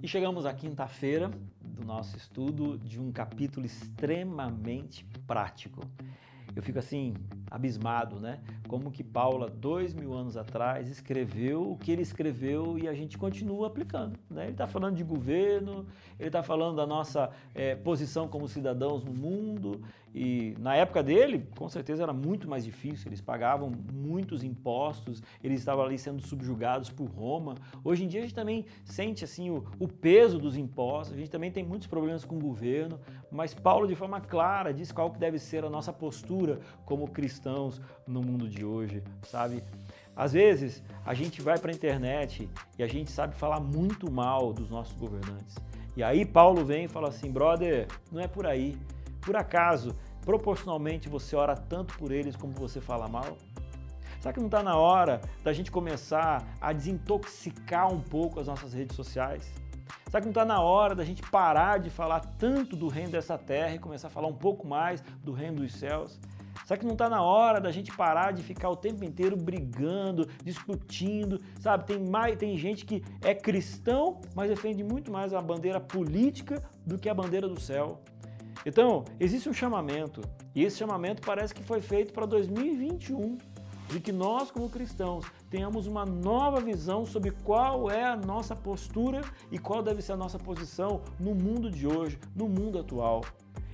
E chegamos à quinta-feira do nosso estudo de um capítulo extremamente prático. Eu fico assim, abismado, né? Como que Paula, dois mil anos atrás, escreveu o que ele escreveu e a gente continua aplicando. Né? Ele está falando de governo, ele está falando da nossa é, posição como cidadãos no mundo, e na época dele, com certeza era muito mais difícil, eles pagavam muitos impostos, eles estavam ali sendo subjugados por Roma. Hoje em dia a gente também sente assim o, o peso dos impostos, a gente também tem muitos problemas com o governo, mas Paulo de forma clara diz qual que deve ser a nossa postura como cristãos no mundo de hoje, sabe? Às vezes a gente vai para a internet e a gente sabe falar muito mal dos nossos governantes. E aí Paulo vem e fala assim, brother, não é por aí. Por acaso, proporcionalmente você ora tanto por eles como você fala mal? Será que não está na hora da gente começar a desintoxicar um pouco as nossas redes sociais? Será que não está na hora da gente parar de falar tanto do reino dessa terra e começar a falar um pouco mais do reino dos céus? Será que não está na hora da gente parar de ficar o tempo inteiro brigando, discutindo, sabe? Tem, mais, tem gente que é cristão, mas defende muito mais a bandeira política do que a bandeira do céu. Então, existe um chamamento, e esse chamamento parece que foi feito para 2021, de que nós, como cristãos, tenhamos uma nova visão sobre qual é a nossa postura e qual deve ser a nossa posição no mundo de hoje, no mundo atual.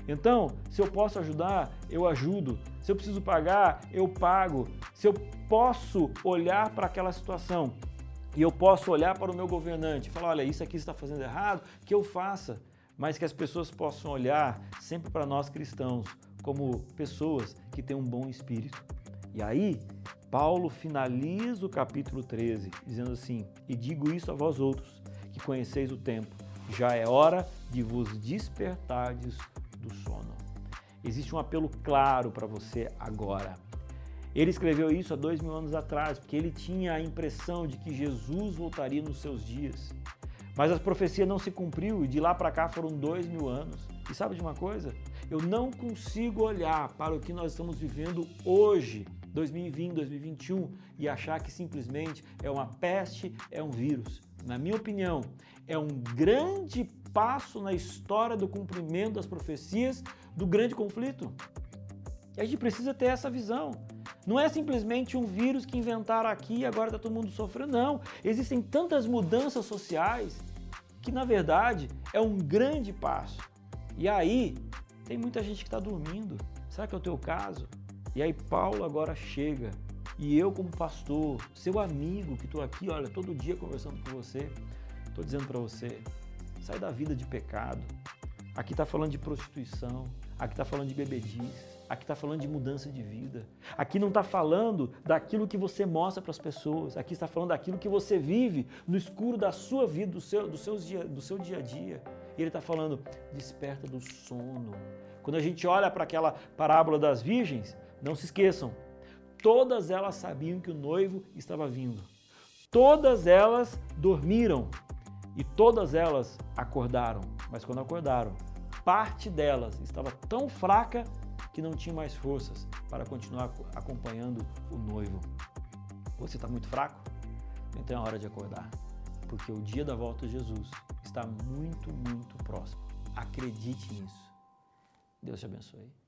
Então, se eu posso ajudar, eu ajudo. Se eu preciso pagar, eu pago. Se eu posso olhar para aquela situação e eu posso olhar para o meu governante e falar: olha, isso aqui está fazendo errado, que eu faça mas que as pessoas possam olhar sempre para nós cristãos como pessoas que têm um bom espírito. E aí, Paulo finaliza o capítulo 13 dizendo assim: E digo isso a vós outros, que conheceis o tempo, já é hora de vos despertardes do sono. Existe um apelo claro para você agora. Ele escreveu isso há dois mil anos atrás, porque ele tinha a impressão de que Jesus voltaria nos seus dias. Mas a profecia não se cumpriu e de lá para cá foram dois mil anos. E sabe de uma coisa? Eu não consigo olhar para o que nós estamos vivendo hoje, 2020, 2021, e achar que simplesmente é uma peste, é um vírus. Na minha opinião, é um grande passo na história do cumprimento das profecias do grande conflito. E a gente precisa ter essa visão. Não é simplesmente um vírus que inventaram aqui e agora está todo mundo sofrendo, não. Existem tantas mudanças sociais que, na verdade, é um grande passo. E aí, tem muita gente que está dormindo. Será que é o teu caso? E aí, Paulo agora chega. E eu, como pastor, seu amigo, que estou aqui, olha, todo dia conversando com você, estou dizendo para você: sai da vida de pecado. Aqui está falando de prostituição, aqui está falando de bebedice, Aqui está falando de mudança de vida. Aqui não está falando daquilo que você mostra para as pessoas. Aqui está falando daquilo que você vive no escuro da sua vida, do seu, do seus dia, do seu dia a dia. E ele está falando, desperta do sono. Quando a gente olha para aquela parábola das virgens, não se esqueçam, todas elas sabiam que o noivo estava vindo. Todas elas dormiram e todas elas acordaram. Mas quando acordaram, parte delas estava tão fraca que não tinha mais forças para continuar acompanhando o noivo. Você está muito fraco? Então é hora de acordar, porque o dia da volta de Jesus está muito, muito próximo. Acredite nisso. Deus te abençoe.